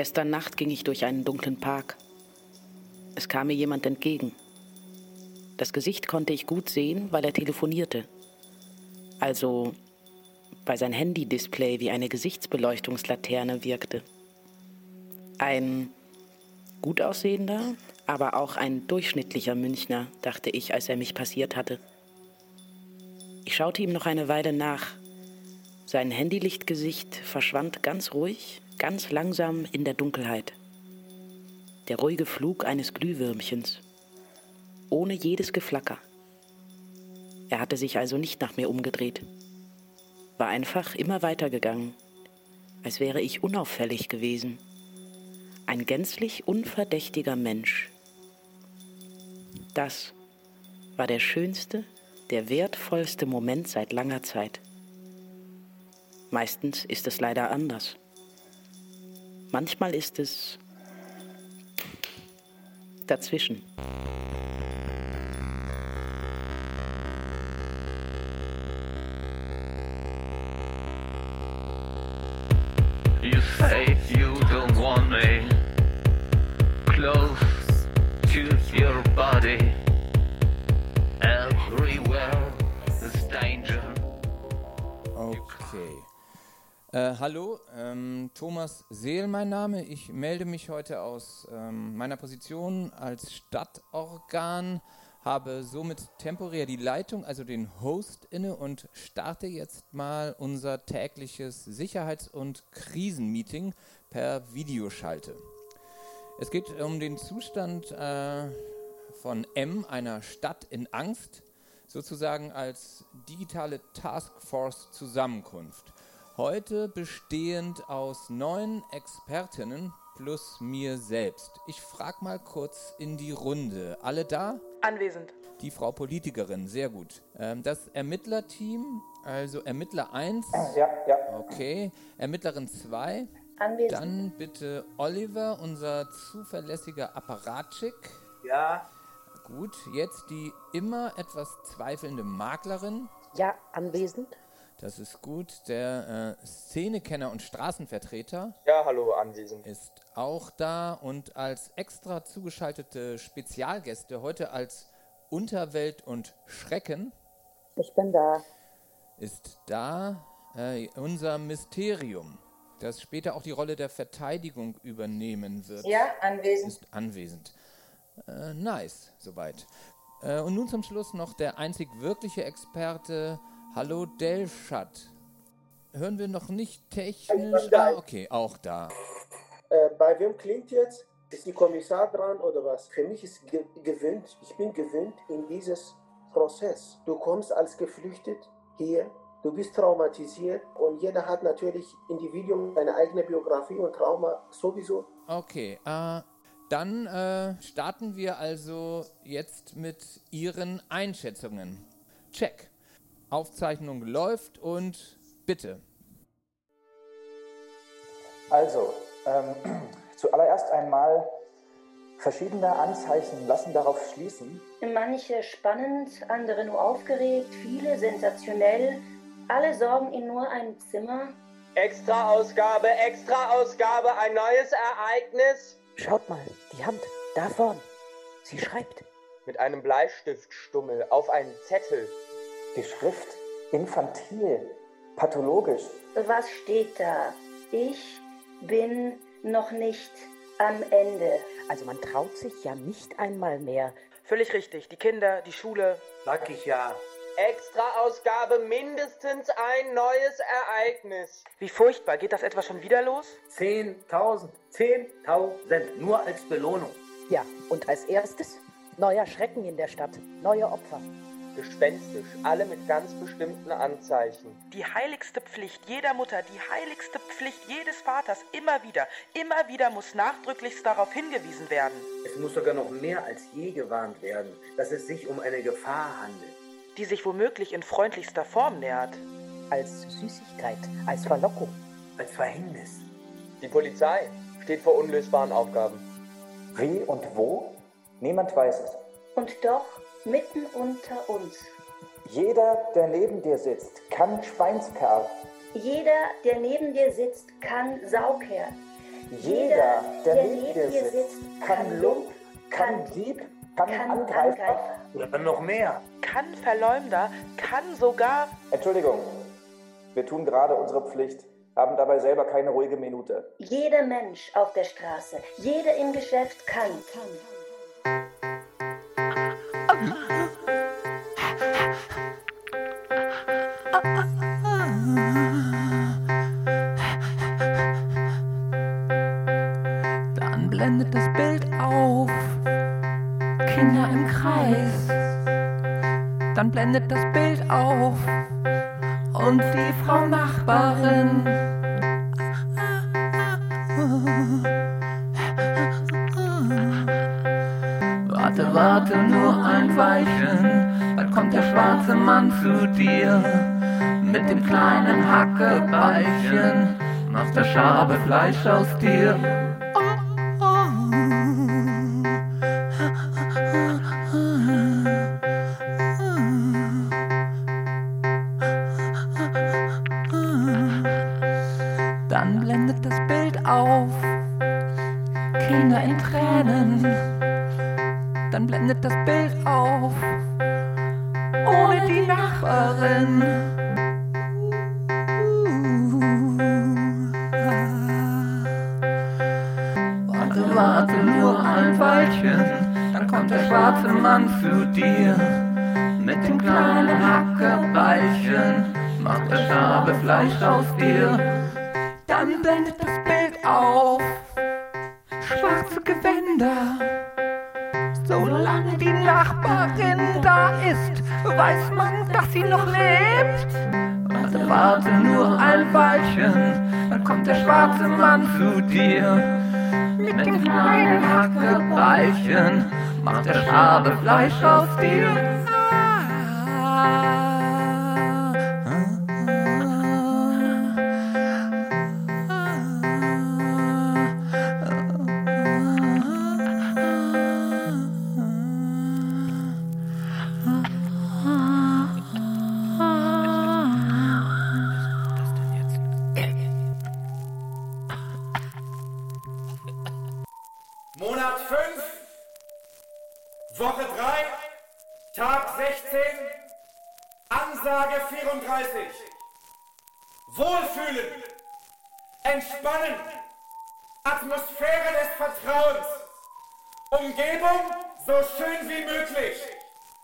Gestern Nacht ging ich durch einen dunklen Park. Es kam mir jemand entgegen. Das Gesicht konnte ich gut sehen, weil er telefonierte. Also, weil sein Handy-Display wie eine Gesichtsbeleuchtungslaterne wirkte. Ein gut aussehender, aber auch ein durchschnittlicher Münchner, dachte ich, als er mich passiert hatte. Ich schaute ihm noch eine Weile nach. Sein Handylichtgesicht verschwand ganz ruhig, ganz langsam in der Dunkelheit. Der ruhige Flug eines Glühwürmchens, ohne jedes Geflacker. Er hatte sich also nicht nach mir umgedreht, war einfach immer weitergegangen, als wäre ich unauffällig gewesen. Ein gänzlich unverdächtiger Mensch. Das war der schönste, der wertvollste Moment seit langer Zeit. Meistens ist es leider anders. Manchmal ist es dazwischen. You say you don't want me hallo, ähm, Thomas Seel mein Name. Ich melde mich heute aus ähm, meiner Position als Stadtorgan, habe somit temporär die Leitung, also den Host inne und starte jetzt mal unser tägliches Sicherheits- und Krisenmeeting per Videoschalte. Es geht um den Zustand äh, von M, einer Stadt in Angst, sozusagen als digitale Taskforce-Zusammenkunft. Heute bestehend aus neun Expertinnen plus mir selbst. Ich frage mal kurz in die Runde. Alle da? Anwesend. Die Frau Politikerin, sehr gut. Ähm, das Ermittlerteam, also Ermittler 1. Ja, ja. Okay. Ermittlerin 2. Anwesend. Dann bitte Oliver, unser zuverlässiger Apparatschik. Ja, Gut, jetzt die immer etwas zweifelnde Maklerin. Ja, anwesend. Das ist gut. Der äh, Szenekenner und Straßenvertreter ja, hallo, anwesend. ist auch da und als extra zugeschaltete Spezialgäste heute als Unterwelt und Schrecken Ich bin da. ist da äh, unser Mysterium, das später auch die Rolle der Verteidigung übernehmen wird. Ja, anwesend. ist anwesend. Äh, nice, soweit. Äh, und nun zum Schluss noch der einzig wirkliche Experte. Hallo Delschat. Hören wir noch nicht technisch? Ah, okay, auch da. Äh, bei wem klingt jetzt? Ist die Kommissar dran oder was? Für mich ist ge gewöhnt, ich bin gewöhnt in dieses Prozess. Du kommst als geflüchtet hier, du bist traumatisiert und jeder hat natürlich Individuum seine eigene Biografie und Trauma sowieso. Okay, äh, dann äh, starten wir also jetzt mit Ihren Einschätzungen. Check. Aufzeichnung läuft und bitte. Also, ähm, zuallererst einmal, verschiedene Anzeichen lassen darauf schließen, Manche spannend, andere nur aufgeregt, viele sensationell. Alle sorgen in nur einem Zimmer. Extra-Ausgabe, Extra-Ausgabe, ein neues Ereignis. Schaut mal, die Hand, da vorn. Sie schreibt. Mit einem Bleistiftstummel auf einen Zettel. Die Schrift infantil, pathologisch. Was steht da? Ich bin noch nicht am Ende. Also man traut sich ja nicht einmal mehr. Völlig richtig. Die Kinder, die Schule. Sag ich ja. Extra-Ausgabe, mindestens ein neues Ereignis. Wie furchtbar. Geht das etwa schon wieder los? 10.000, 10.000, nur als Belohnung. Ja, und als erstes neuer Schrecken in der Stadt, neue Opfer. Gespenstisch, alle mit ganz bestimmten Anzeichen. Die heiligste Pflicht jeder Mutter, die heiligste Pflicht jedes Vaters, immer wieder, immer wieder muss nachdrücklichst darauf hingewiesen werden. Es muss sogar noch mehr als je gewarnt werden, dass es sich um eine Gefahr handelt. Die sich womöglich in freundlichster Form nähert. Als Süßigkeit, als Verlockung. Als Verhängnis. Die Polizei steht vor unlösbaren Aufgaben. Wie und wo? Niemand weiß es. Und doch mitten unter uns. Jeder, der neben dir sitzt, kann Schweinskerl. Jeder, der neben dir sitzt, kann Saukerl. Jeder, der neben dir sitzt, kann Lump, kann Dieb, kann kann Angreifer. Angreifer. Oder noch mehr. Kann Verleumder, kann sogar. Entschuldigung, wir tun gerade unsere Pflicht, haben dabei selber keine ruhige Minute. Jeder Mensch auf der Straße, jeder im Geschäft kann. kann. Dann blendet das Bild auf. Kinder im Kreis. Dann blendet das Bild auf. Und die Frau Nachbarin. Warte, nur ein Weilchen. Dann kommt der schwarze Mann zu dir. Mit dem kleinen Hackebeilchen. Macht der Schabe Fleisch aus dir. Zu dir. Mit dem kleinen Hackebeilchen macht der Schabe Fleisch aus dir. Dann blendet das Bild auf, schwarze Gewänder. Solange die Nachbarin da ist, weiß man, dass sie noch lebt. Warte, warte nur ein Weilchen, dann kommt der schwarze Mann zu dir. Der Schabe Fleisch aus dir. Wohlfühlen, entspannen, Atmosphäre des Vertrauens, Umgebung so schön wie möglich,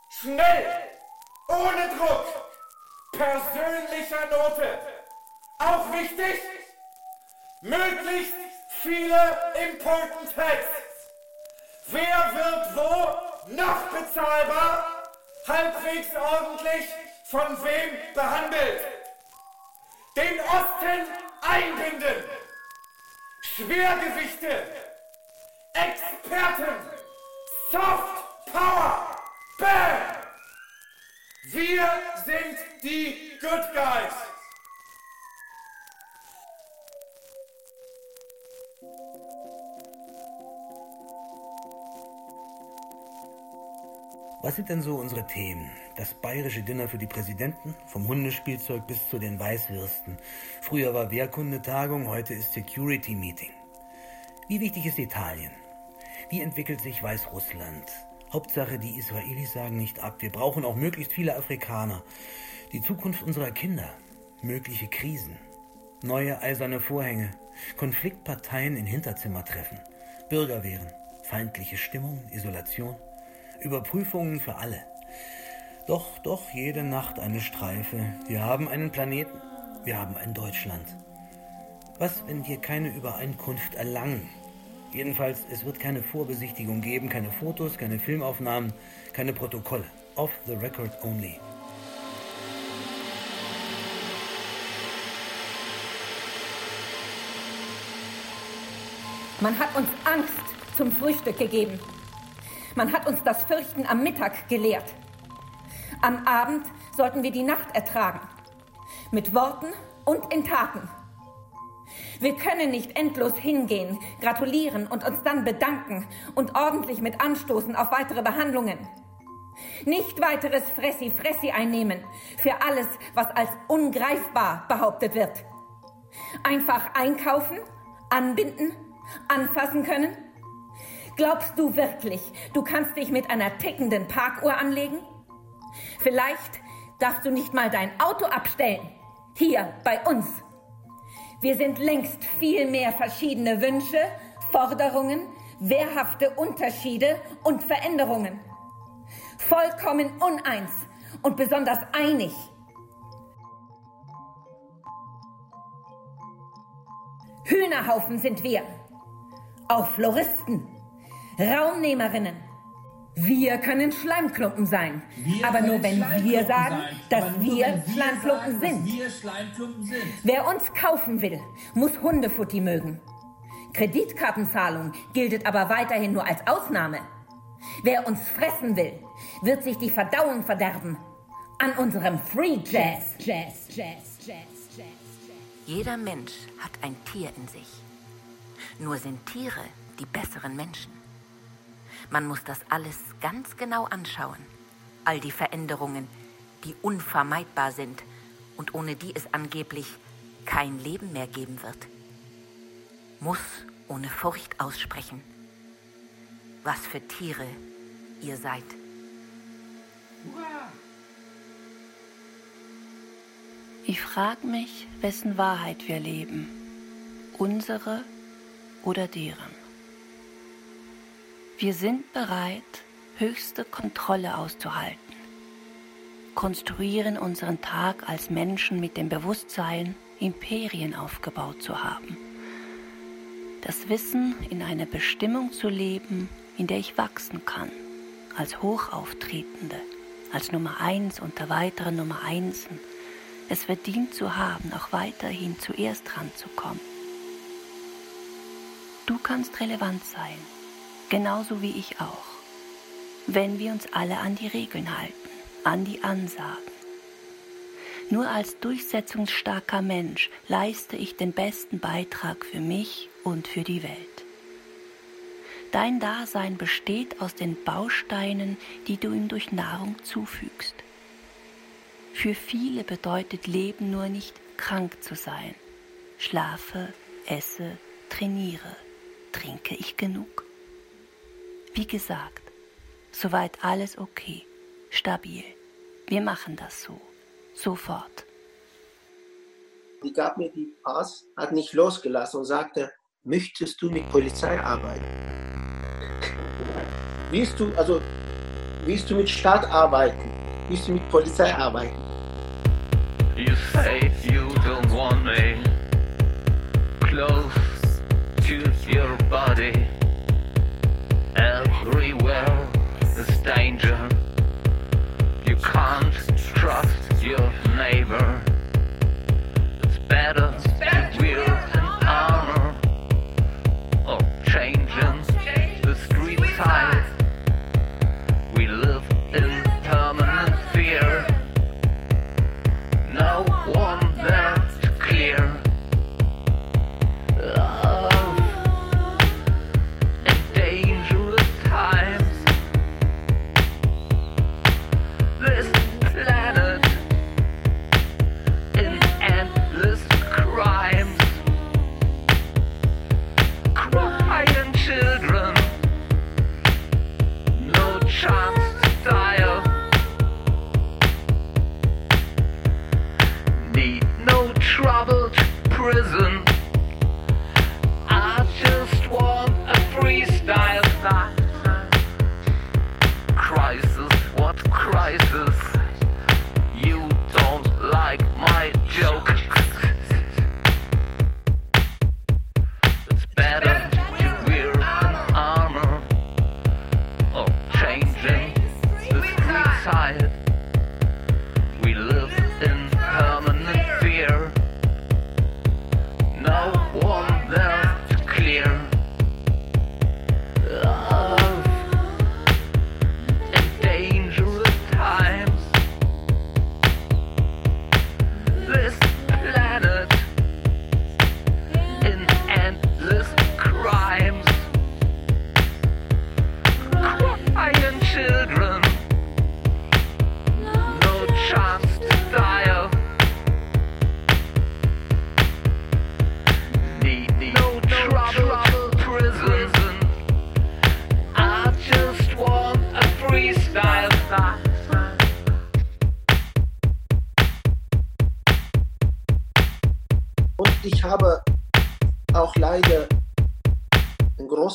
schnell, ohne Druck, persönlicher Note. Auch wichtig, möglichst viele Important Texts. Wer wird wo noch bezahlbar, halbwegs ordentlich von wem behandelt? Den Osten einbinden. Schwergewichte. Experten. Soft Power. Bam! Wir sind die Good Guys. Was sind denn so unsere Themen? Das bayerische Dinner für die Präsidenten, vom Hundespielzeug bis zu den Weißwürsten. Früher war Wehrkundetagung, heute ist Security Meeting. Wie wichtig ist Italien? Wie entwickelt sich Weißrussland? Hauptsache, die Israelis sagen nicht ab. Wir brauchen auch möglichst viele Afrikaner. Die Zukunft unserer Kinder. Mögliche Krisen. Neue eiserne Vorhänge. Konfliktparteien in Hinterzimmertreffen. Bürgerwehren. Feindliche Stimmung. Isolation. Überprüfungen für alle. Doch, doch, jede Nacht eine Streife. Wir haben einen Planeten. Wir haben ein Deutschland. Was, wenn wir keine Übereinkunft erlangen? Jedenfalls, es wird keine Vorbesichtigung geben, keine Fotos, keine Filmaufnahmen, keine Protokolle. Off the record only. Man hat uns Angst zum Frühstück gegeben. Man hat uns das Fürchten am Mittag gelehrt. Am Abend sollten wir die Nacht ertragen. Mit Worten und in Taten. Wir können nicht endlos hingehen, gratulieren und uns dann bedanken und ordentlich mit anstoßen auf weitere Behandlungen. Nicht weiteres Fressi-Fressi einnehmen für alles, was als ungreifbar behauptet wird. Einfach einkaufen, anbinden, anfassen können? Glaubst du wirklich, du kannst dich mit einer tickenden Parkuhr anlegen? Vielleicht darfst du nicht mal dein Auto abstellen. Hier bei uns. Wir sind längst viel mehr verschiedene Wünsche, Forderungen, wehrhafte Unterschiede und Veränderungen. Vollkommen uneins und besonders einig. Hühnerhaufen sind wir. Auch Floristen, Raumnehmerinnen. Wir können Schleimklumpen sein, Wir aber nur wenn wir sagen, sein, dass wir wenn wir Schleimklumpen sagen, dass sind. wir Schleimklumpen sind. Wer uns kaufen will, muss Hundefutti mögen. Kreditkartenzahlung gilt aber weiterhin nur als Ausnahme. Wer uns fressen will, wird sich die Verdauung verderben. An unserem Free Jazz. Jazz, Jazz, Jazz, Jazz. Jeder Mensch hat ein Tier in sich. Nur sind Tiere die besseren Menschen. Man muss das alles ganz genau anschauen. All die Veränderungen, die unvermeidbar sind und ohne die es angeblich kein Leben mehr geben wird. Muss ohne Furcht aussprechen. Was für Tiere ihr seid. Ich frage mich, wessen Wahrheit wir leben. Unsere oder deren. Wir sind bereit, höchste Kontrolle auszuhalten. Konstruieren unseren Tag als Menschen mit dem Bewusstsein, Imperien aufgebaut zu haben. Das Wissen, in einer Bestimmung zu leben, in der ich wachsen kann, als Hochauftretende, als Nummer eins unter weiteren Nummer Einsen, es verdient zu haben, auch weiterhin zuerst ranzukommen. Du kannst relevant sein, genauso wie ich auch, wenn wir uns alle an die Regeln halten, an die Ansagen. Nur als durchsetzungsstarker Mensch leiste ich den besten Beitrag für mich und für die Welt. Dein Dasein besteht aus den Bausteinen, die du ihm durch Nahrung zufügst. Für viele bedeutet Leben nur nicht krank zu sein. Schlafe, esse, trainiere, trinke ich genug. Wie gesagt, soweit alles okay, stabil. Wir machen das so, sofort. Die gab mir die Pass, hat nicht losgelassen und sagte, möchtest du mit Polizei arbeiten? Willst du, also, willst du mit Staat arbeiten? Willst du mit Polizei arbeiten? You say you don't want me close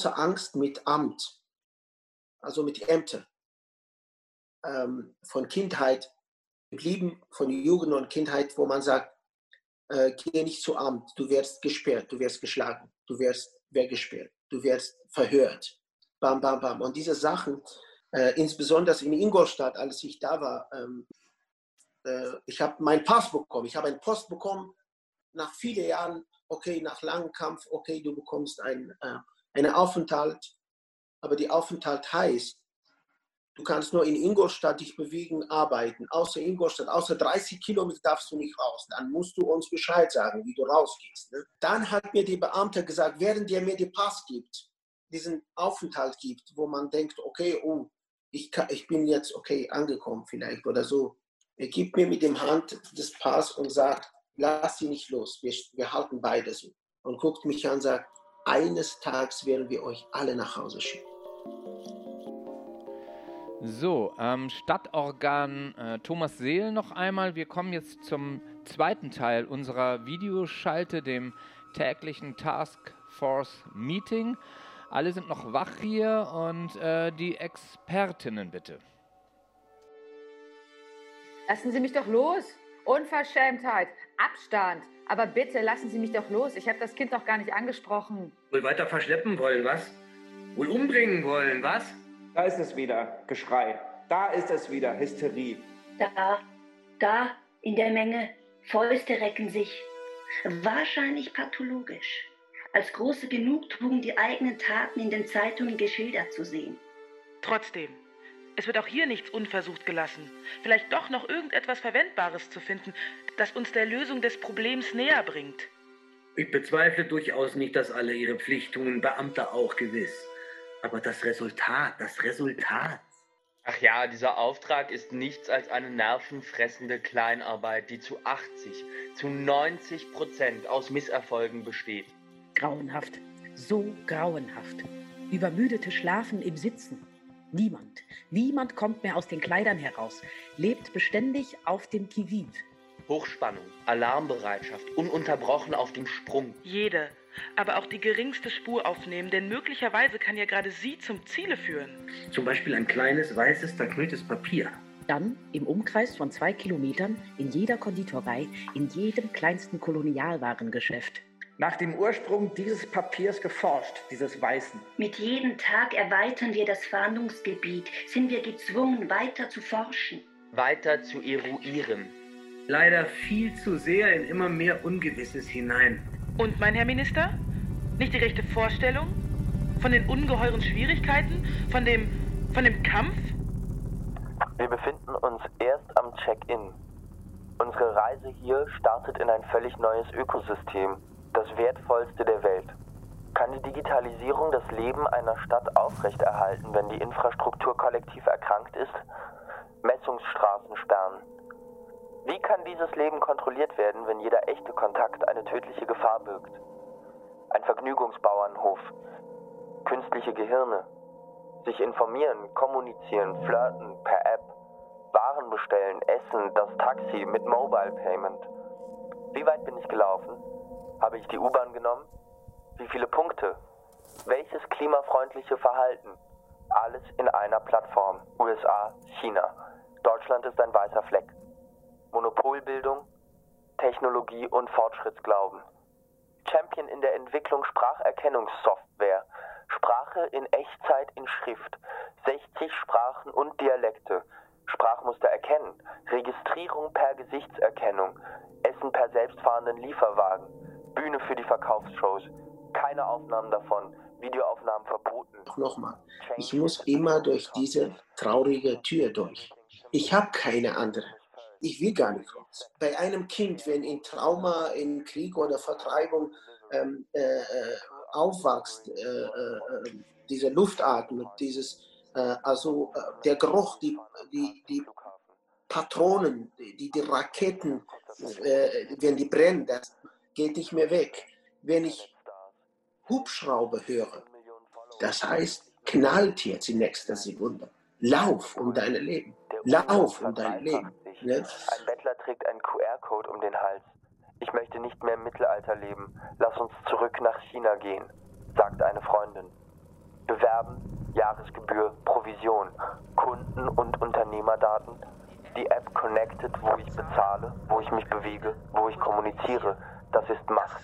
große Angst mit Amt, also mit Ämtern. Ähm, von Kindheit geblieben, von Jugend und Kindheit, wo man sagt, äh, geh nicht zu Amt, du wirst gesperrt, du wirst geschlagen, du wirst weggesperrt, du wirst verhört. Bam, bam, bam. Und diese Sachen, äh, insbesondere in Ingolstadt, als ich da war, ähm, äh, ich habe meinen Pass bekommen, ich habe einen Post bekommen, nach vielen Jahren, okay, nach langem Kampf, okay, du bekommst ein, äh, einen Aufenthalt, aber die Aufenthalt heißt, du kannst nur in Ingolstadt dich bewegen, arbeiten. Außer Ingolstadt, außer 30 Kilometer darfst du nicht raus. Dann musst du uns Bescheid sagen, wie du rausgehst. Ne? Dann hat mir die Beamte gesagt, während der mir den Pass gibt, diesen Aufenthalt gibt, wo man denkt, okay, oh, ich, kann, ich bin jetzt okay angekommen vielleicht oder so. Er gibt mir mit dem Hand des Pass und sagt, lass sie nicht los, wir, wir halten beide so. Und guckt mich an und sagt, eines Tages werden wir euch alle nach Hause schicken. So, ähm, Stadtorgan äh, Thomas Seel noch einmal. Wir kommen jetzt zum zweiten Teil unserer Videoschalte, dem täglichen Task Force Meeting. Alle sind noch wach hier und äh, die Expertinnen bitte. Lassen Sie mich doch los. Unverschämtheit, Abstand. Aber bitte lassen Sie mich doch los. Ich habe das Kind doch gar nicht angesprochen. Wohl weiter verschleppen wollen, was? Wohl umbringen wollen, was? Da ist es wieder, Geschrei. Da ist es wieder, Hysterie. Da, da, in der Menge, Fäuste recken sich. Wahrscheinlich pathologisch. Als große Genugtuung, die eigenen Taten in den Zeitungen geschildert zu sehen. Trotzdem, es wird auch hier nichts unversucht gelassen. Vielleicht doch noch irgendetwas Verwendbares zu finden, das uns der Lösung des Problems näher bringt. Ich bezweifle durchaus nicht, dass alle ihre Pflicht tun, Beamte auch gewiss. Aber das Resultat, das Resultat. Ach ja, dieser Auftrag ist nichts als eine nervenfressende Kleinarbeit, die zu 80, zu 90 Prozent aus Misserfolgen besteht. Grauenhaft, so grauenhaft. Übermüdete schlafen im Sitzen. Niemand, niemand kommt mehr aus den Kleidern heraus, lebt beständig auf dem Kiviv. Hochspannung, Alarmbereitschaft, ununterbrochen auf dem Sprung. Jede, aber auch die geringste Spur aufnehmen, denn möglicherweise kann ja gerade sie zum Ziele führen. Zum Beispiel ein kleines, weißes, verknülltes Papier. Dann im Umkreis von zwei Kilometern in jeder Konditorei, in jedem kleinsten Kolonialwarengeschäft. Nach dem Ursprung dieses Papiers geforscht, dieses Weißen. Mit jedem Tag erweitern wir das Fahndungsgebiet, sind wir gezwungen, weiter zu forschen. Weiter zu eruieren. Leider viel zu sehr in immer mehr Ungewisses hinein. Und, mein Herr Minister? Nicht die rechte Vorstellung? Von den ungeheuren Schwierigkeiten? Von dem, von dem Kampf? Wir befinden uns erst am Check-in. Unsere Reise hier startet in ein völlig neues Ökosystem, das wertvollste der Welt. Kann die Digitalisierung das Leben einer Stadt aufrechterhalten, wenn die Infrastruktur kollektiv erkrankt ist? Messungsstraßen sperren. Wie kann dieses Leben kontrolliert werden, wenn jeder echte Kontakt eine tödliche Gefahr birgt? Ein Vergnügungsbauernhof, künstliche Gehirne, sich informieren, kommunizieren, flirten per App, Waren bestellen, essen, das Taxi mit Mobile Payment. Wie weit bin ich gelaufen? Habe ich die U-Bahn genommen? Wie viele Punkte? Welches klimafreundliche Verhalten? Alles in einer Plattform. USA, China. Deutschland ist ein weißer Fleck. Monopolbildung, Technologie und Fortschrittsglauben. Champion in der Entwicklung Spracherkennungssoftware. Sprache in Echtzeit in Schrift. 60 Sprachen und Dialekte. Sprachmuster erkennen. Registrierung per Gesichtserkennung. Essen per selbstfahrenden Lieferwagen. Bühne für die Verkaufsshows. Keine Aufnahmen davon. Videoaufnahmen verboten. Nochmal, ich muss immer durch diese traurige Tür durch. Ich habe keine andere. Ich will gar nicht raus. Bei einem Kind, wenn in Trauma, in Krieg oder Vertreibung ähm, äh, äh, aufwächst, äh, äh, diese Luftatmung, dieses, äh, also äh, der Geruch, die, die, die Patronen, die, die Raketen, wenn die brennen, das geht nicht mehr weg. Wenn ich Hubschrauber höre, das heißt, knallt jetzt in nächster Sekunde. Lauf um dein Leben. Lauf um dein Leben. Ne? Ein Bettler trägt einen QR-Code um den Hals. Ich möchte nicht mehr im Mittelalter leben. Lass uns zurück nach China gehen, sagt eine Freundin. Bewerben, Jahresgebühr, Provision, Kunden- und Unternehmerdaten. Die App connected, wo ich bezahle, wo ich mich bewege, wo ich kommuniziere. Das ist Macht.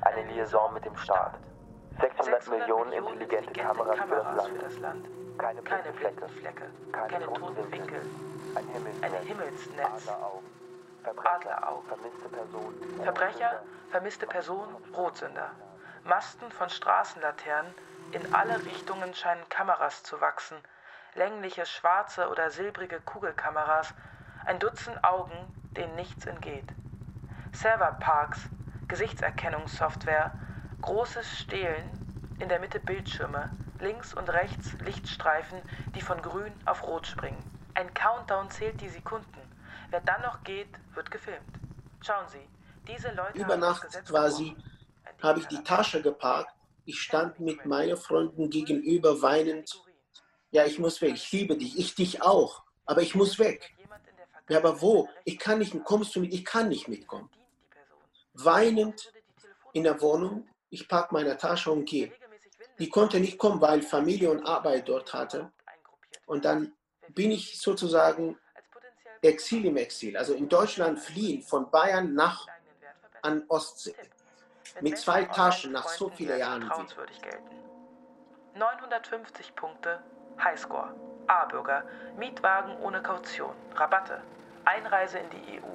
Eine Liaison mit dem Staat. 600 Millionen intelligente Kameras für das Land. Keine Keine Flecke. Flecke, Keine keine toten toten Winkel, Ein Himmelsnetz. ein Himmelsnetz, Adleraugen. Adleraugen, Vermisste Personen. Verbrecher, vermisste Personen, Rotsünder. Masten von Straßenlaternen, in alle Richtungen scheinen Kameras zu wachsen, längliche schwarze oder silbrige Kugelkameras, ein Dutzend Augen, denen nichts entgeht. Serverparks, Gesichtserkennungssoftware, großes Stehlen, in der Mitte Bildschirme, links und rechts Lichtstreifen, die von grün auf rot springen. Ein Countdown zählt die Sekunden. Wer dann noch geht, wird gefilmt. Schauen Sie, diese Leute Über Nacht quasi habe ich die Tasche geparkt. Ich stand mit meinen Freunden gegenüber weinend. Ja, ich muss weg. Ich liebe dich. Ich dich auch. Aber ich muss weg. Ja, aber wo? Ich kann nicht. Kommst du mit? Ich kann nicht mitkommen. Weinend in der Wohnung. Ich packe meine Tasche und gehe. Die konnte nicht kommen, weil Familie und Arbeit dort hatte. Und dann bin ich sozusagen Exil im Exil. Also in Deutschland fliehen von Bayern nach an Ostsee. Mit zwei Taschen nach so vielen Jahren wieder. vertrauenswürdig gelten. 950 Punkte, Highscore. A-Bürger, Mietwagen ohne Kaution, Rabatte, Einreise in die EU.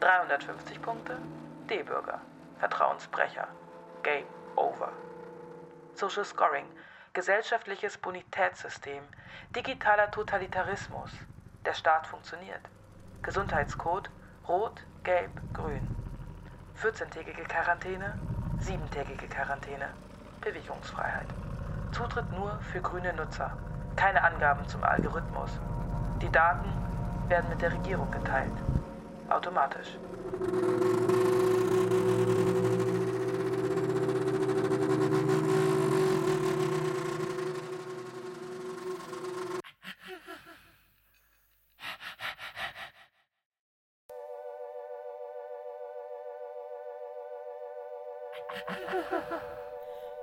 350 Punkte, D-Bürger, Vertrauensbrecher, Game Over. Social Scoring, gesellschaftliches Bonitätssystem, digitaler Totalitarismus. Der Staat funktioniert. Gesundheitscode Rot, Gelb, Grün. 14-tägige Quarantäne, 7-tägige Quarantäne, Bewegungsfreiheit. Zutritt nur für grüne Nutzer. Keine Angaben zum Algorithmus. Die Daten werden mit der Regierung geteilt. Automatisch.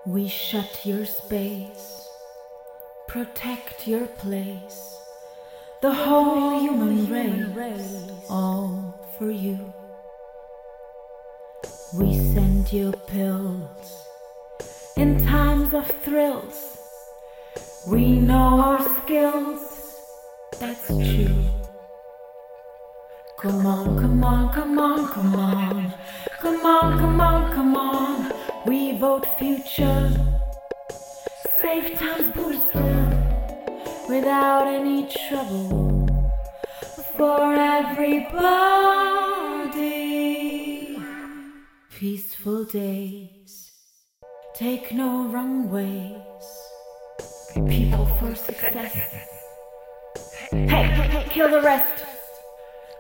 We shut your space, protect your place, the whole human race, all for you. We send your pills. In times of thrills, we know our skills. That's true. Come on, come on, come on, come on. Come on, come on, come on. We vote future. Safe time booster. Without any trouble. For everybody. Peaceful days. Take no wrong ways. People for success. Hey, hey, hey, kill the rest.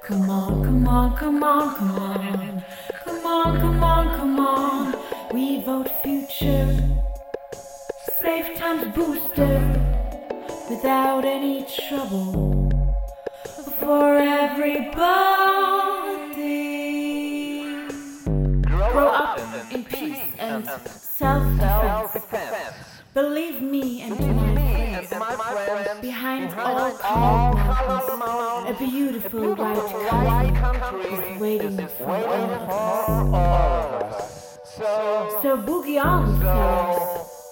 Come on, come on, come on, come on. Come on, come on, come on. We vote future. Safe times booster. Without any trouble. For everybody. Grow up in peace and self-defense. Believe me and my friends, behind all mountains, a beautiful white country is waiting for us. So boogie on, fellows.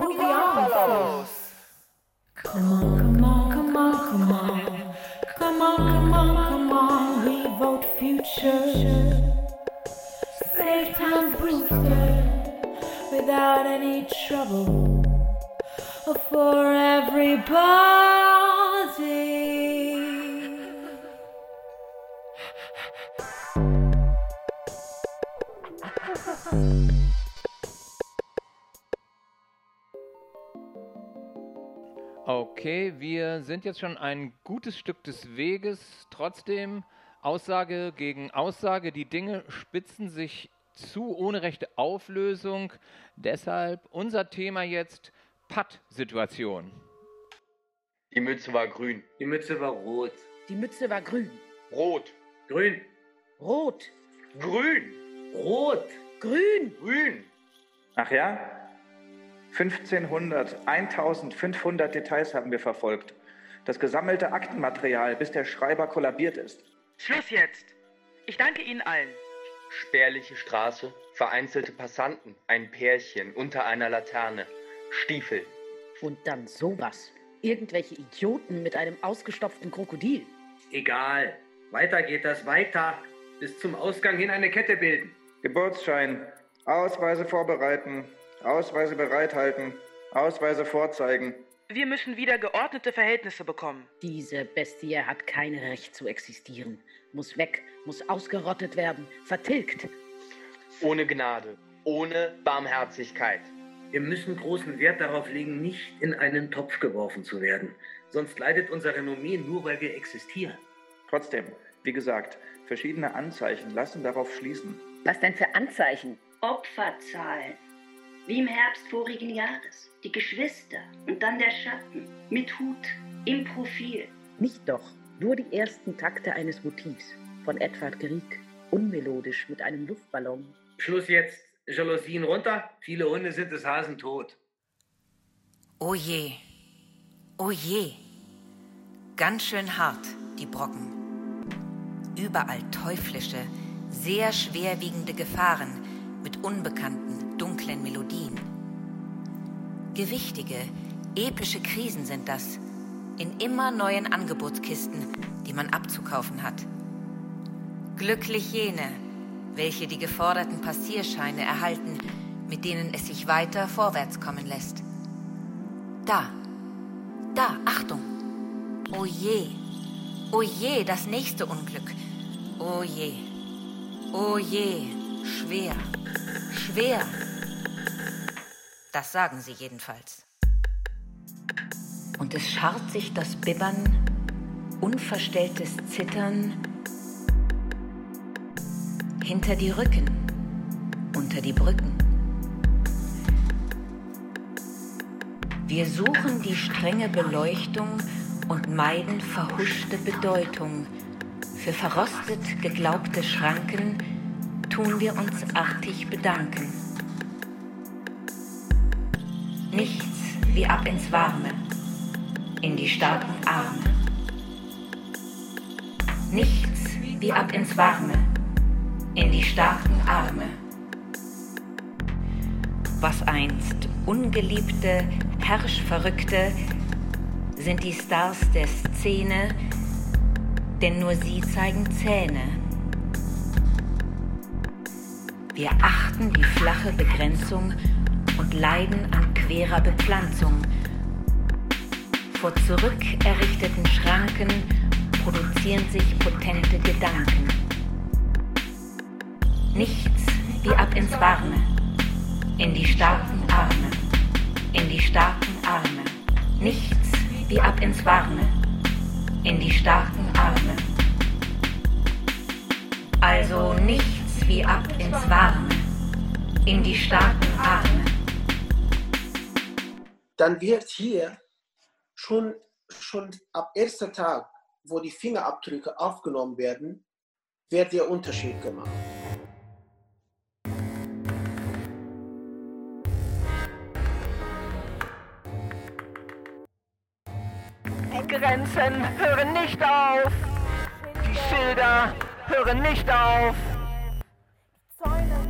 Boogie on, fellows. Come on, come on, come on, come on. Come on, come on, come on. We vote future. Safe time booster without any trouble for everybody. Okay, wir sind jetzt schon ein gutes Stück des Weges. Trotzdem Aussage gegen Aussage. Die Dinge spitzen sich zu ohne rechte Auflösung. Deshalb unser Thema jetzt Patt-Situation. Die Mütze war grün. Die Mütze war rot. Die Mütze war grün. Rot. Grün. Rot. Grün. Rot. Grün. Grün. Ach ja? 1500, 1500 Details haben wir verfolgt. Das gesammelte Aktenmaterial, bis der Schreiber kollabiert ist. Schluss jetzt. Ich danke Ihnen allen. Spärliche Straße, vereinzelte Passanten, ein Pärchen unter einer Laterne, Stiefel. Und dann sowas. Irgendwelche Idioten mit einem ausgestopften Krokodil. Egal. Weiter geht das weiter. Bis zum Ausgang hin eine Kette bilden. Geburtsschein, Ausweise vorbereiten, Ausweise bereithalten, Ausweise vorzeigen. Wir müssen wieder geordnete Verhältnisse bekommen. Diese Bestie hat kein Recht zu existieren. Muss weg, muss ausgerottet werden, vertilgt. Ohne Gnade, ohne Barmherzigkeit. Wir müssen großen Wert darauf legen, nicht in einen Topf geworfen zu werden. Sonst leidet unser Renommee nur, weil wir existieren. Trotzdem, wie gesagt, verschiedene Anzeichen lassen darauf schließen. Was denn für Anzeichen? Opferzahlen. Wie im Herbst vorigen Jahres. Die Geschwister und dann der Schatten. Mit Hut. Im Profil. Nicht doch. Nur die ersten Takte eines Motivs. Von Edvard Grieg. Unmelodisch mit einem Luftballon. Schluss jetzt. Jalousien runter. Viele Hunde sind des Hasen tot. Oh je. Oh je. Ganz schön hart, die Brocken. Überall teuflische, sehr schwerwiegende Gefahren mit unbekannten, dunklen Melodien. Gewichtige, epische Krisen sind das, in immer neuen Angebotskisten, die man abzukaufen hat. Glücklich jene, welche die geforderten Passierscheine erhalten, mit denen es sich weiter vorwärts kommen lässt. Da, da, Achtung! Oh je, oh je, das nächste Unglück. Oh je, oh je, schwer, schwer. Das sagen sie jedenfalls. Und es scharrt sich das Bibbern, unverstelltes Zittern hinter die Rücken, unter die Brücken. Wir suchen die strenge Beleuchtung und meiden verhuschte Bedeutung. Für verrostet geglaubte Schranken tun wir uns artig bedanken. Nichts wie ab ins Warme, in die starken Arme. Nichts wie ab ins Warme, in die starken Arme. Was einst ungeliebte, herrschverrückte sind die Stars der Szene, denn nur sie zeigen Zähne. Wir achten die flache Begrenzung und leiden an querer Bepflanzung. Vor zurück errichteten Schranken produzieren sich potente Gedanken. Nichts wie ab ins Warme, in die starken Arme, in die starken Arme. Nichts wie ab ins Warme, in die starken Arme. Also nichts wie ab ins Warme, in die starken Arme. Dann wird hier schon, schon ab erster Tag, wo die Fingerabdrücke aufgenommen werden, wird der Unterschied gemacht. Die Grenzen hören nicht auf. Die Schilder hören nicht auf.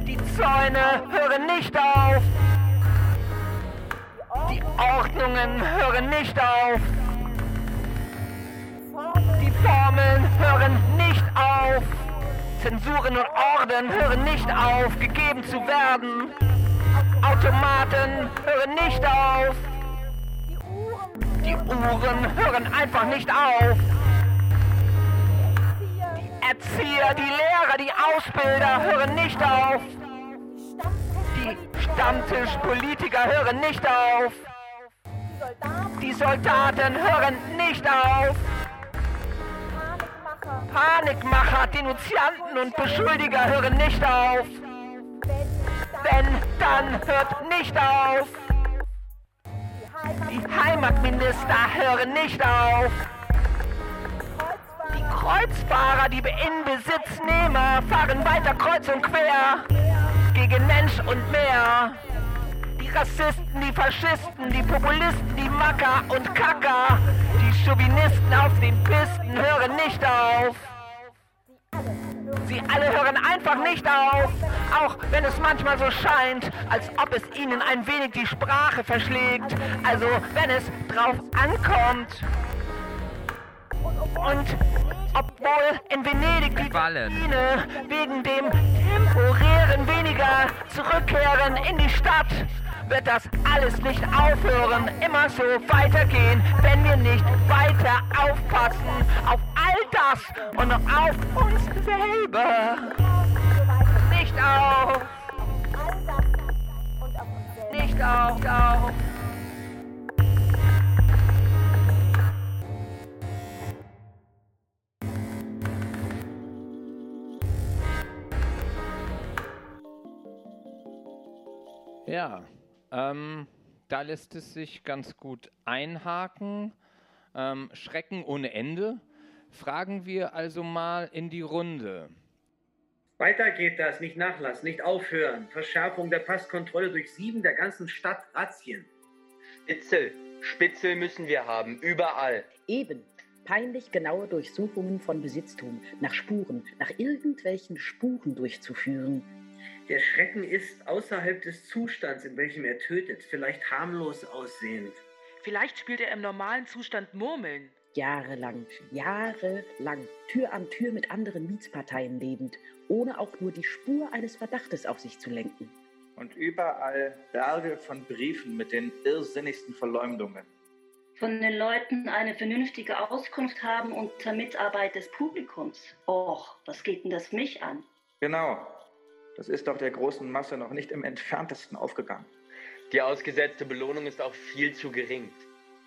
Die Zäune hören nicht auf. Ordnungen hören nicht auf. Die Formeln hören nicht auf. Zensuren und Orden hören nicht auf, gegeben zu werden. Automaten hören nicht auf. Die Uhren hören einfach nicht auf. Die Erzieher, die Lehrer, die Ausbilder hören nicht auf. Die Stammtischpolitiker hören nicht auf. Die Soldaten hören nicht auf. Panikmacher, Denunzianten und Beschuldiger hören nicht auf. Wenn, dann hört nicht auf. Die Heimatminister hören nicht auf. Die Kreuzfahrer, die Inbesitznehmer fahren weiter kreuz und quer gegen Mensch und Meer. Die Rassisten, die Faschisten, die Populisten, die Macker und Kacker, die Chauvinisten auf den Pisten hören nicht auf. Sie alle hören einfach nicht auf, auch wenn es manchmal so scheint, als ob es ihnen ein wenig die Sprache verschlägt, also wenn es drauf ankommt. Und obwohl in Venedig die Biene wegen dem temporären weniger zurückkehren in die Stadt, wird das alles nicht aufhören, immer so weitergehen, wenn wir nicht weiter aufpassen auf all das und auf uns selber. Nicht auf. Nicht auf, auf. Ja, ähm, da lässt es sich ganz gut einhaken. Ähm, Schrecken ohne Ende. Fragen wir also mal in die Runde. Weiter geht das, nicht nachlassen, nicht aufhören. Verschärfung der Passkontrolle durch sieben der ganzen Stadt Razzien. Spitzel, Spitzel müssen wir haben, überall. Eben. Peinlich genaue Durchsuchungen von Besitztum, nach Spuren, nach irgendwelchen Spuren durchzuführen. Der Schrecken ist außerhalb des Zustands, in welchem er tötet, vielleicht harmlos aussehend. Vielleicht spielt er im normalen Zustand Murmeln. Jahrelang, jahrelang, Tür an Tür mit anderen Mietsparteien lebend, ohne auch nur die Spur eines Verdachtes auf sich zu lenken. Und überall Berge von Briefen mit den irrsinnigsten Verleumdungen. Von den Leuten eine vernünftige Auskunft haben unter Mitarbeit des Publikums. Och, was geht denn das mich an? Genau. Das ist doch der großen Masse noch nicht im entferntesten aufgegangen. Die ausgesetzte Belohnung ist auch viel zu gering.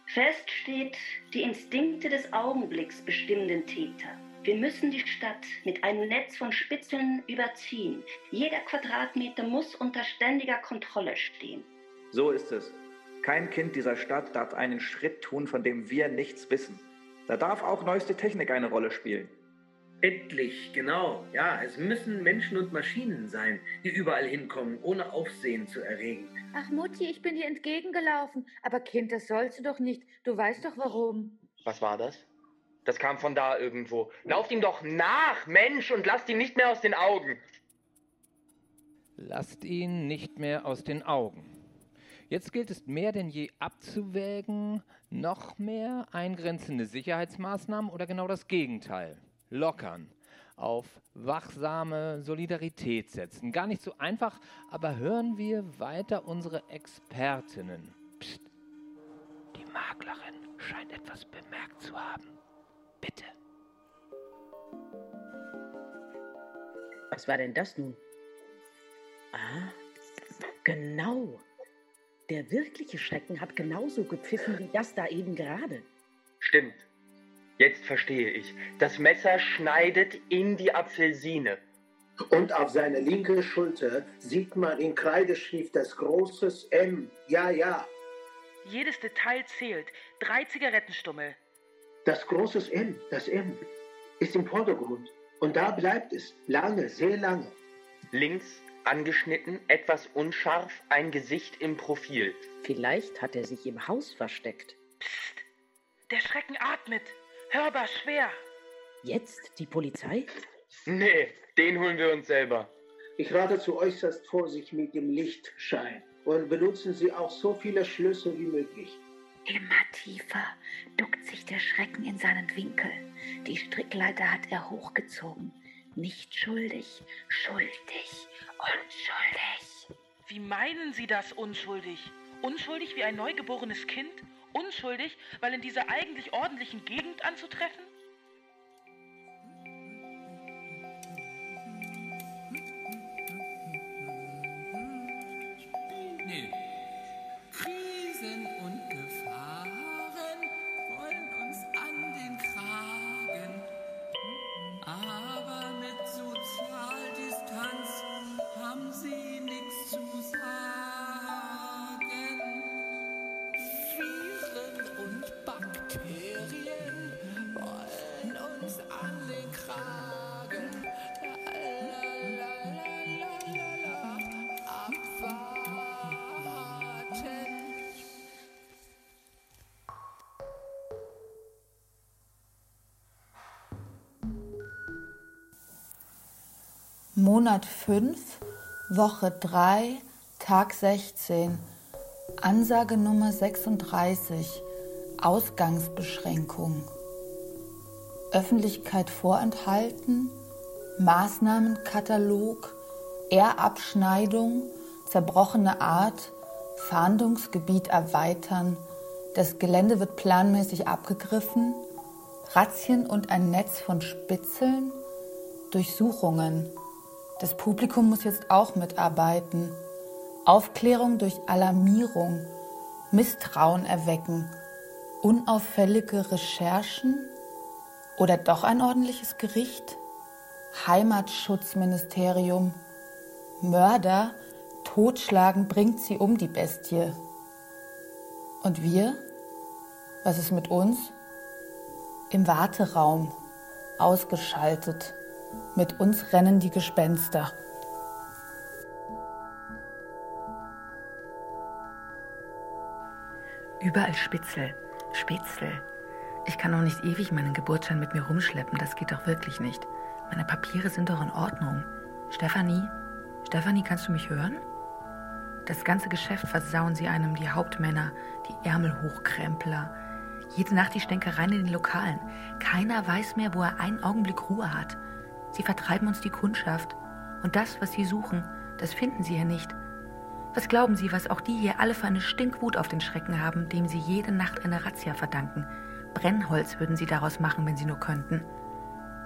Fest steht, die Instinkte des Augenblicks bestimmen den Täter. Wir müssen die Stadt mit einem Netz von Spitzeln überziehen. Jeder Quadratmeter muss unter ständiger Kontrolle stehen. So ist es. Kein Kind dieser Stadt darf einen Schritt tun, von dem wir nichts wissen. Da darf auch neueste Technik eine Rolle spielen. Endlich, genau. Ja, es müssen Menschen und Maschinen sein, die überall hinkommen, ohne Aufsehen zu erregen. Ach Mutti, ich bin dir entgegengelaufen. Aber Kind, das sollst du doch nicht. Du weißt doch warum. Was war das? Das kam von da irgendwo. Lauft ihm doch nach, Mensch, und lasst ihn nicht mehr aus den Augen. lasst ihn nicht mehr aus den Augen. Jetzt gilt es mehr denn je abzuwägen, noch mehr eingrenzende Sicherheitsmaßnahmen oder genau das Gegenteil, lockern, auf wachsame Solidarität setzen. Gar nicht so einfach, aber hören wir weiter unsere Expertinnen. Psst, die Maklerin scheint etwas bemerkt zu haben. Bitte. Was war denn das nun? Ah, genau. Der wirkliche Schrecken hat genauso gepfiffen wie das da eben gerade. Stimmt. Jetzt verstehe ich. Das Messer schneidet in die Apfelsine. Und auf seiner linken Schulter sieht man in Kreideschrift das große M. Ja, ja. Jedes Detail zählt. Drei Zigarettenstummel. Das große M, das M, ist im Vordergrund. Und da bleibt es. Lange, sehr lange. Links angeschnitten, etwas unscharf, ein Gesicht im Profil. Vielleicht hat er sich im Haus versteckt. Psst, der Schrecken atmet. Hörbar schwer. Jetzt die Polizei? Nee, den holen wir uns selber. Ich rate zu äußerst Vorsicht mit dem Lichtschein und benutzen Sie auch so viele Schlüssel wie möglich. Immer tiefer duckt sich der Schrecken in seinen Winkel. Die Strickleiter hat er hochgezogen. Nicht schuldig, schuldig, unschuldig. Wie meinen Sie das unschuldig? Unschuldig wie ein neugeborenes Kind? Unschuldig, weil in dieser eigentlich ordentlichen Gegend anzutreffen? Nee. Krisen und Gefahren wollen uns an den Kragen. Aber mit Sozialdistanz haben sie nichts zu sagen. Viren und Bakterien wollen uns an den Kragen. Monat 5, Woche 3, Tag 16. Ansage Nummer 36. Ausgangsbeschränkung. Öffentlichkeit vorenthalten. Maßnahmenkatalog. Ehrabschneidung. Zerbrochene Art. Fahndungsgebiet erweitern. Das Gelände wird planmäßig abgegriffen. Razzien und ein Netz von Spitzeln. Durchsuchungen. Das Publikum muss jetzt auch mitarbeiten. Aufklärung durch Alarmierung, Misstrauen erwecken, unauffällige Recherchen oder doch ein ordentliches Gericht? Heimatschutzministerium. Mörder, totschlagen bringt sie um, die Bestie. Und wir? Was ist mit uns? Im Warteraum, ausgeschaltet. Mit uns rennen die Gespenster. Überall Spitzel, Spitzel. Ich kann doch nicht ewig meinen Geburtsschein mit mir rumschleppen, das geht doch wirklich nicht. Meine Papiere sind doch in Ordnung. Stefanie? Stefanie, kannst du mich hören? Das ganze Geschäft versauen sie einem, die Hauptmänner, die Ärmelhochkrempler. Jede Nacht die Stänkereien in den Lokalen. Keiner weiß mehr, wo er einen Augenblick Ruhe hat. Sie vertreiben uns die Kundschaft. Und das, was sie suchen, das finden sie hier nicht. Was glauben Sie, was auch die hier alle für eine Stinkwut auf den Schrecken haben, dem sie jede Nacht eine Razzia verdanken? Brennholz würden sie daraus machen, wenn sie nur könnten.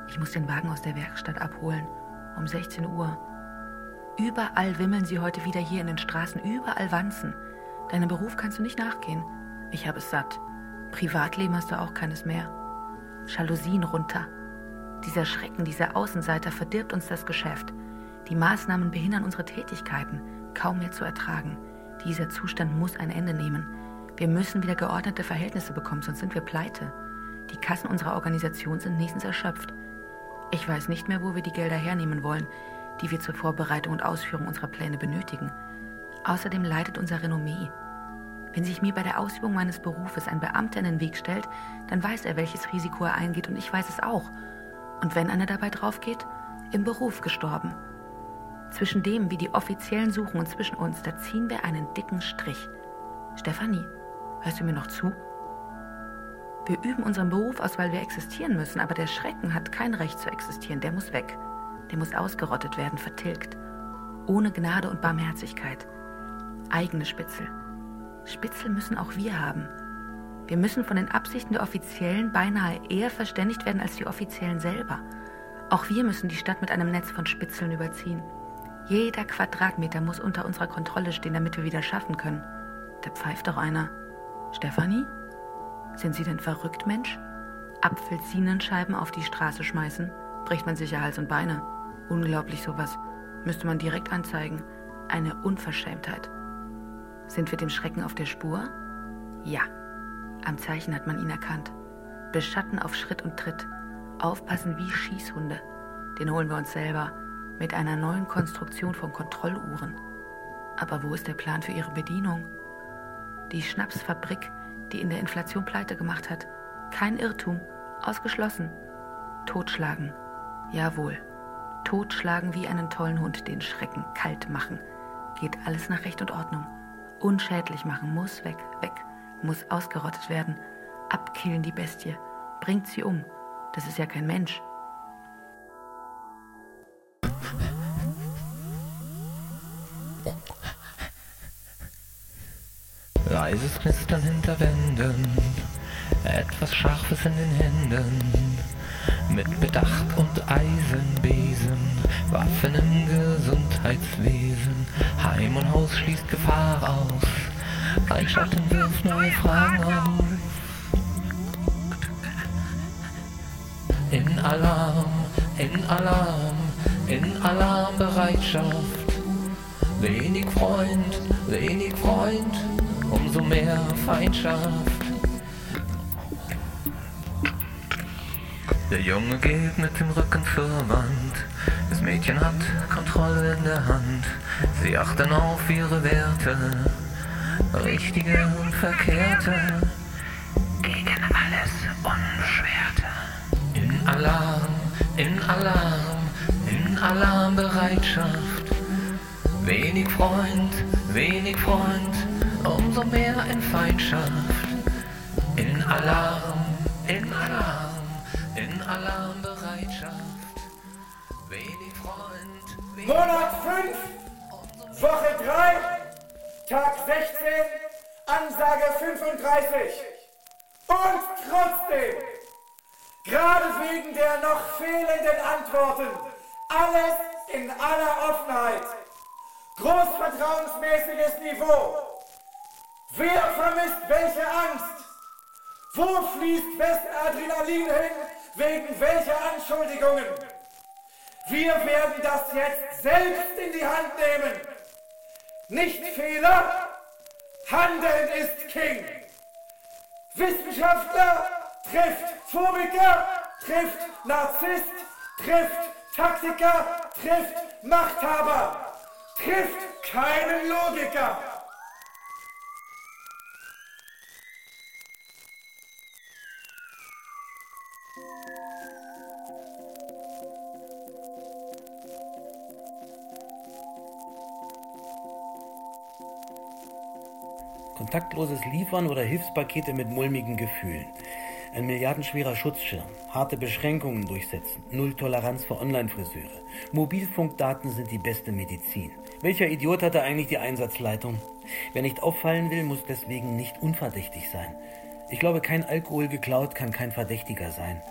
Ich muss den Wagen aus der Werkstatt abholen. Um 16 Uhr. Überall wimmeln sie heute wieder hier in den Straßen, überall Wanzen. Deinem Beruf kannst du nicht nachgehen. Ich habe es satt. Privatleben hast du auch keines mehr. Jalousien runter. Dieser Schrecken, dieser Außenseiter verdirbt uns das Geschäft. Die Maßnahmen behindern unsere Tätigkeiten, kaum mehr zu ertragen. Dieser Zustand muss ein Ende nehmen. Wir müssen wieder geordnete Verhältnisse bekommen, sonst sind wir pleite. Die Kassen unserer Organisation sind nächstens erschöpft. Ich weiß nicht mehr, wo wir die Gelder hernehmen wollen, die wir zur Vorbereitung und Ausführung unserer Pläne benötigen. Außerdem leidet unser Renommee. Wenn sich mir bei der Ausübung meines Berufes ein Beamter in den Weg stellt, dann weiß er, welches Risiko er eingeht und ich weiß es auch. Und wenn einer dabei drauf geht, im Beruf gestorben. Zwischen dem, wie die Offiziellen suchen und zwischen uns, da ziehen wir einen dicken Strich. Stefanie, hörst du mir noch zu? Wir üben unseren Beruf aus, weil wir existieren müssen, aber der Schrecken hat kein Recht zu existieren. Der muss weg. Der muss ausgerottet werden, vertilgt. Ohne Gnade und Barmherzigkeit. Eigene Spitzel. Spitzel müssen auch wir haben. Wir müssen von den Absichten der Offiziellen beinahe eher verständigt werden als die Offiziellen selber. Auch wir müssen die Stadt mit einem Netz von Spitzeln überziehen. Jeder Quadratmeter muss unter unserer Kontrolle stehen, damit wir wieder schaffen können. Da pfeift doch einer. Stefanie? Sind Sie denn verrückt, Mensch? Apfelsinenscheiben auf die Straße schmeißen? Bricht man sich ja Hals und Beine. Unglaublich sowas. Müsste man direkt anzeigen. Eine Unverschämtheit. Sind wir dem Schrecken auf der Spur? Ja. Am Zeichen hat man ihn erkannt. Beschatten auf Schritt und Tritt. Aufpassen wie Schießhunde. Den holen wir uns selber. Mit einer neuen Konstruktion von Kontrolluhren. Aber wo ist der Plan für ihre Bedienung? Die Schnapsfabrik, die in der Inflation pleite gemacht hat. Kein Irrtum. Ausgeschlossen. Totschlagen. Jawohl. Totschlagen wie einen tollen Hund, den Schrecken kalt machen. Geht alles nach Recht und Ordnung. Unschädlich machen muss weg, weg muss ausgerottet werden. Abkillen die Bestie. Bringt sie um. Das ist ja kein Mensch. Leises Knistern hinter Wänden, etwas Scharfes in den Händen. Mit Bedacht und Eisenbesen, Waffen im Gesundheitswesen. Heim und Haus schließt Gefahr aus. Ein Schatten wirft neue Fragen auf. In Alarm, in Alarm, in Alarmbereitschaft. Wenig Freund, wenig Freund, umso mehr Feindschaft. Der Junge geht mit dem Rücken zur Wand. Das Mädchen hat Kontrolle in der Hand. Sie achten auf ihre Werte richtige und verkehrte, gegen alles Unbeschwerte. In Alarm, in Alarm, Alarmbereitschaft. Wenig Freund, wenig Freund, umso mehr in Feindschaft. In Alarm, in Alarm, in Alarmbereitschaft. Wenig Freund, wenig Monat 5, Woche 3, Tag 16, Ansage 35. Und trotzdem, gerade wegen der noch fehlenden Antworten, alles in aller Offenheit. Großvertrauensmäßiges Niveau. Wer vermisst welche Angst? Wo fließt Westadrenalin hin wegen welcher Anschuldigungen? Wir werden das jetzt selbst in die Hand nehmen. Nicht Fehler, Handeln ist King. Wissenschaftler trifft Phobiker, trifft Narzisst, trifft Taktiker, trifft Machthaber, trifft keinen Logiker. Kontaktloses Liefern oder Hilfspakete mit mulmigen Gefühlen. Ein milliardenschwerer Schutzschirm, harte Beschränkungen durchsetzen, Null Toleranz für Online-Friseure. Mobilfunkdaten sind die beste Medizin. Welcher Idiot hatte eigentlich die Einsatzleitung? Wer nicht auffallen will, muss deswegen nicht unverdächtig sein. Ich glaube, kein Alkohol geklaut kann kein Verdächtiger sein.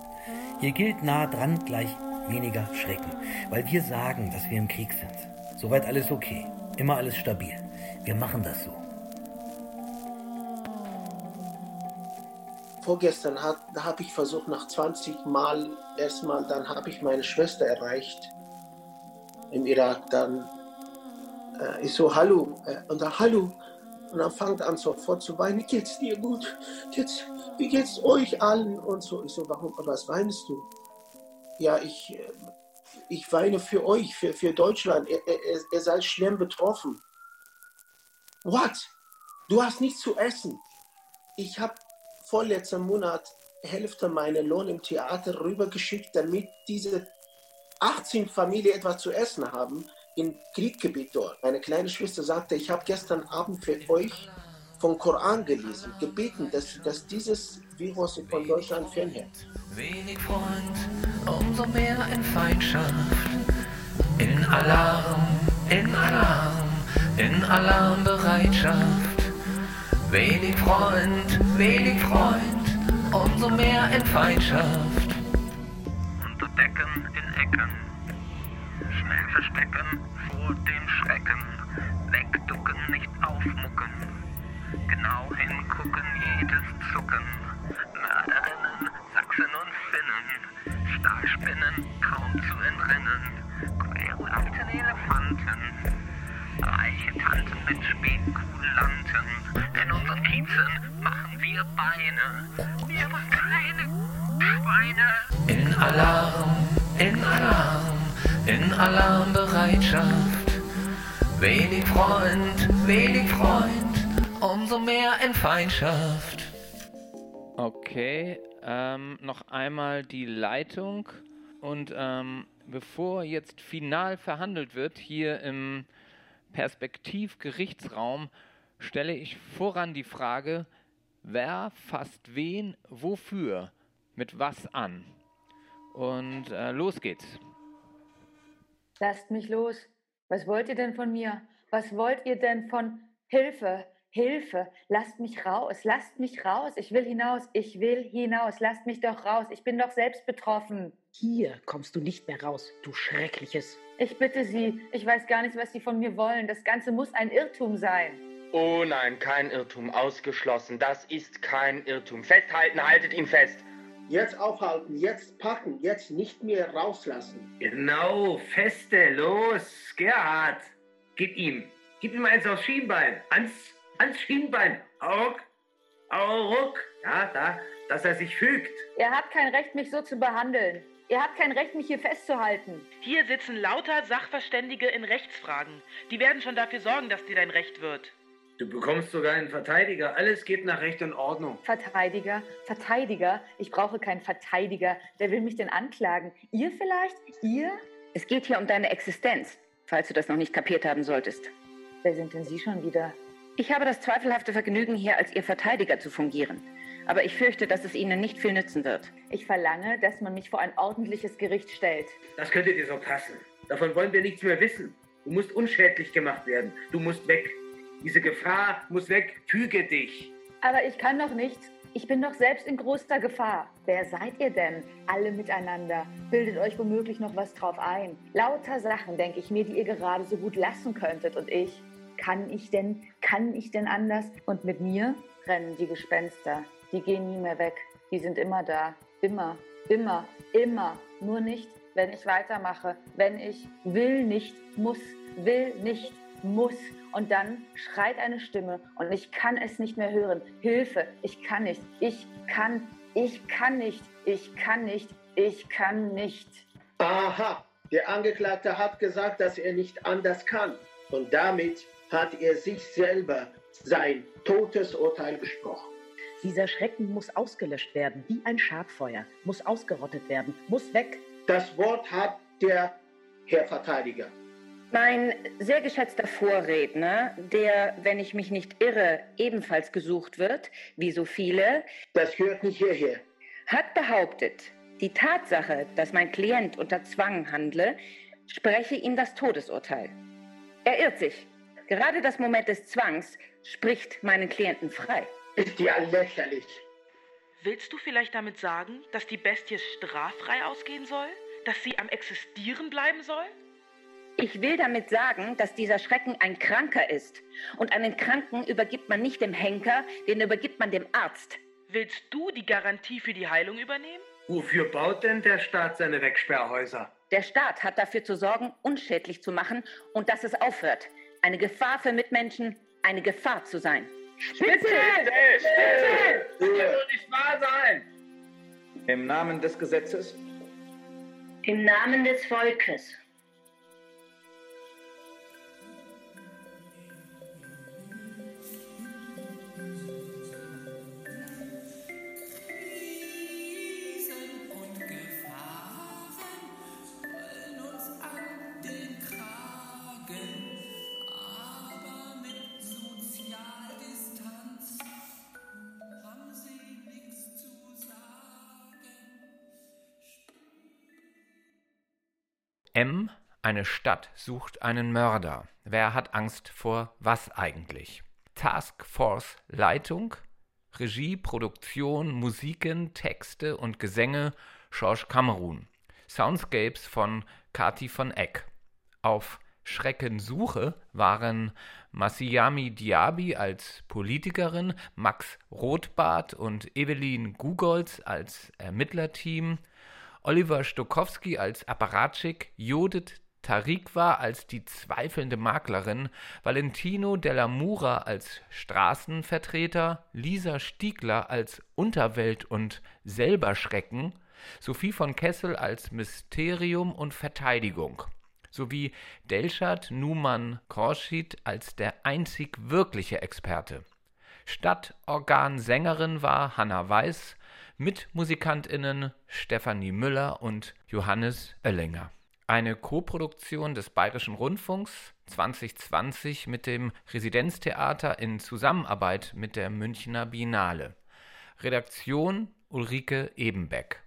Hier gilt nah dran gleich weniger Schrecken, weil wir sagen, dass wir im Krieg sind. Soweit alles okay, immer alles stabil. Wir machen das so. Vorgestern habe ich versucht, nach 20 Mal erstmal, dann habe ich meine Schwester erreicht im Irak. Dann äh, ich so, hallo, äh, und dann, hallo. Und dann fängt an sofort zu weinen, geht's dir gut? Jetzt, wie geht's euch allen? Und so, ich so, warum, was weinst du? Ja, ich, äh, ich weine für euch, für, für Deutschland. Ihr, ihr, ihr seid schlimm betroffen. What? Du hast nichts zu essen. Ich habe vorletzten Monat Hälfte meiner Lohn im Theater rübergeschickt, damit diese 18 Familien etwas zu essen haben. im Krieggebiet dort. Meine kleine Schwester sagte, ich habe gestern Abend für euch vom Koran gelesen, gebeten, dass, dass dieses Virus von Deutschland fernhält. Wenig Freund, umso mehr in Feindschaft. In Alarm, in Alarm, in Alarmbereitschaft. Wenig Freund, wenig Freund, umso mehr in Feindschaft. Unter Decken in Ecken, schnell verstecken vor dem Schrecken. Wegducken, nicht aufmucken, genau hingucken, jedes Zucken. Mörderinnen, Sachsen und Finnen, Stahlspinnen kaum zu entrinnen, querlauften Elefanten, reiche Tanten mit Spätkulanten. In unseren Kiezen machen wir Beine, wir sind keine Schweine. In Alarm, in Alarm, in Alarmbereitschaft. Wenig Freund, wenig Freund, umso mehr in Feindschaft. Okay, ähm, noch einmal die Leitung. Und ähm, bevor jetzt final verhandelt wird, hier im Perspektivgerichtsraum, stelle ich voran die Frage, wer fasst wen wofür, mit was an? Und äh, los geht's. Lasst mich los. Was wollt ihr denn von mir? Was wollt ihr denn von Hilfe? Hilfe, lasst mich raus, lasst mich raus. Ich will hinaus, ich will hinaus. Lasst mich doch raus. Ich bin doch selbst betroffen. Hier kommst du nicht mehr raus, du Schreckliches. Ich bitte Sie, ich weiß gar nicht, was Sie von mir wollen. Das Ganze muss ein Irrtum sein. Oh nein, kein Irrtum, ausgeschlossen. Das ist kein Irrtum. Festhalten, haltet ihn fest. Jetzt aufhalten, jetzt packen, jetzt nicht mehr rauslassen. Genau, feste, los, Gerhard. Gib ihm, gib ihm eins aufs Schienbein, ans, ans Schienbein. Auck, auck, ja, da, dass er sich fügt. Ihr habt kein Recht, mich so zu behandeln. Ihr habt kein Recht, mich hier festzuhalten. Hier sitzen lauter Sachverständige in Rechtsfragen. Die werden schon dafür sorgen, dass dir dein Recht wird. Du bekommst sogar einen Verteidiger. Alles geht nach Recht und Ordnung. Verteidiger, Verteidiger. Ich brauche keinen Verteidiger. Wer will mich denn anklagen? Ihr vielleicht? Ihr? Es geht hier um deine Existenz, falls du das noch nicht kapiert haben solltest. Wer sind denn Sie schon wieder? Ich habe das zweifelhafte Vergnügen, hier als Ihr Verteidiger zu fungieren. Aber ich fürchte, dass es Ihnen nicht viel nützen wird. Ich verlange, dass man mich vor ein ordentliches Gericht stellt. Das könnte dir so passen. Davon wollen wir nichts mehr wissen. Du musst unschädlich gemacht werden. Du musst weg. Diese Gefahr muss weg. Füge dich. Aber ich kann doch nichts. Ich bin doch selbst in großer Gefahr. Wer seid ihr denn? Alle miteinander. Bildet euch womöglich noch was drauf ein. Lauter Sachen, denke ich mir, die ihr gerade so gut lassen könntet. Und ich, kann ich denn, kann ich denn anders? Und mit mir rennen die Gespenster. Die gehen nie mehr weg. Die sind immer da. Immer, immer, immer. Nur nicht, wenn ich weitermache. Wenn ich will nicht, muss, will nicht, muss. Und dann schreit eine Stimme und ich kann es nicht mehr hören. Hilfe, ich kann nicht. Ich kann, ich kann nicht. Ich kann nicht. Ich kann nicht. Aha, der Angeklagte hat gesagt, dass er nicht anders kann. Und damit hat er sich selber sein Todesurteil gesprochen. Dieser Schrecken muss ausgelöscht werden, wie ein Schadfeuer, muss ausgerottet werden, muss weg. Das Wort hat der Herr Verteidiger. Mein sehr geschätzter Vorredner, der, wenn ich mich nicht irre, ebenfalls gesucht wird, wie so viele, Das gehört nicht hierher. hat behauptet, die Tatsache, dass mein Klient unter Zwang handle, spreche ihm das Todesurteil. Er irrt sich. Gerade das Moment des Zwangs spricht meinen Klienten frei. Ist ja lächerlich. Willst du vielleicht damit sagen, dass die Bestie straffrei ausgehen soll? Dass sie am Existieren bleiben soll? Ich will damit sagen, dass dieser Schrecken ein Kranker ist. Und einen Kranken übergibt man nicht dem Henker, den übergibt man dem Arzt. Willst du die Garantie für die Heilung übernehmen? Wofür baut denn der Staat seine Wegsperrhäuser? Der Staat hat dafür zu sorgen, unschädlich zu machen und dass es aufhört. Eine Gefahr für Mitmenschen, eine Gefahr zu sein. Spitze! Spitze! Das kann doch nicht wahr sein! Im Namen des Gesetzes, Im Namen des Volkes. M. Eine Stadt sucht einen Mörder. Wer hat Angst vor was eigentlich? Task Force Leitung, Regie, Produktion, Musiken, Texte und Gesänge George Cameron. Soundscapes von Kati von Eck. Auf Schreckensuche waren Masiyami Diaby als Politikerin, Max Rothbart und Evelyn Gugolz als Ermittlerteam, Oliver Stokowski als Apparatschik, Judith Tariqwa als die zweifelnde Maklerin, Valentino Della Mura als Straßenvertreter, Lisa Stiegler als Unterwelt und Selberschrecken, Sophie von Kessel als Mysterium und Verteidigung sowie Delschad Numan Khorshid als der einzig wirkliche Experte. Stadtorgansängerin war Hanna Weiß, Mitmusikantinnen Stefanie Müller und Johannes Oellinger. Eine Koproduktion des Bayerischen Rundfunks 2020 mit dem Residenztheater in Zusammenarbeit mit der Münchner Biennale. Redaktion Ulrike Ebenbeck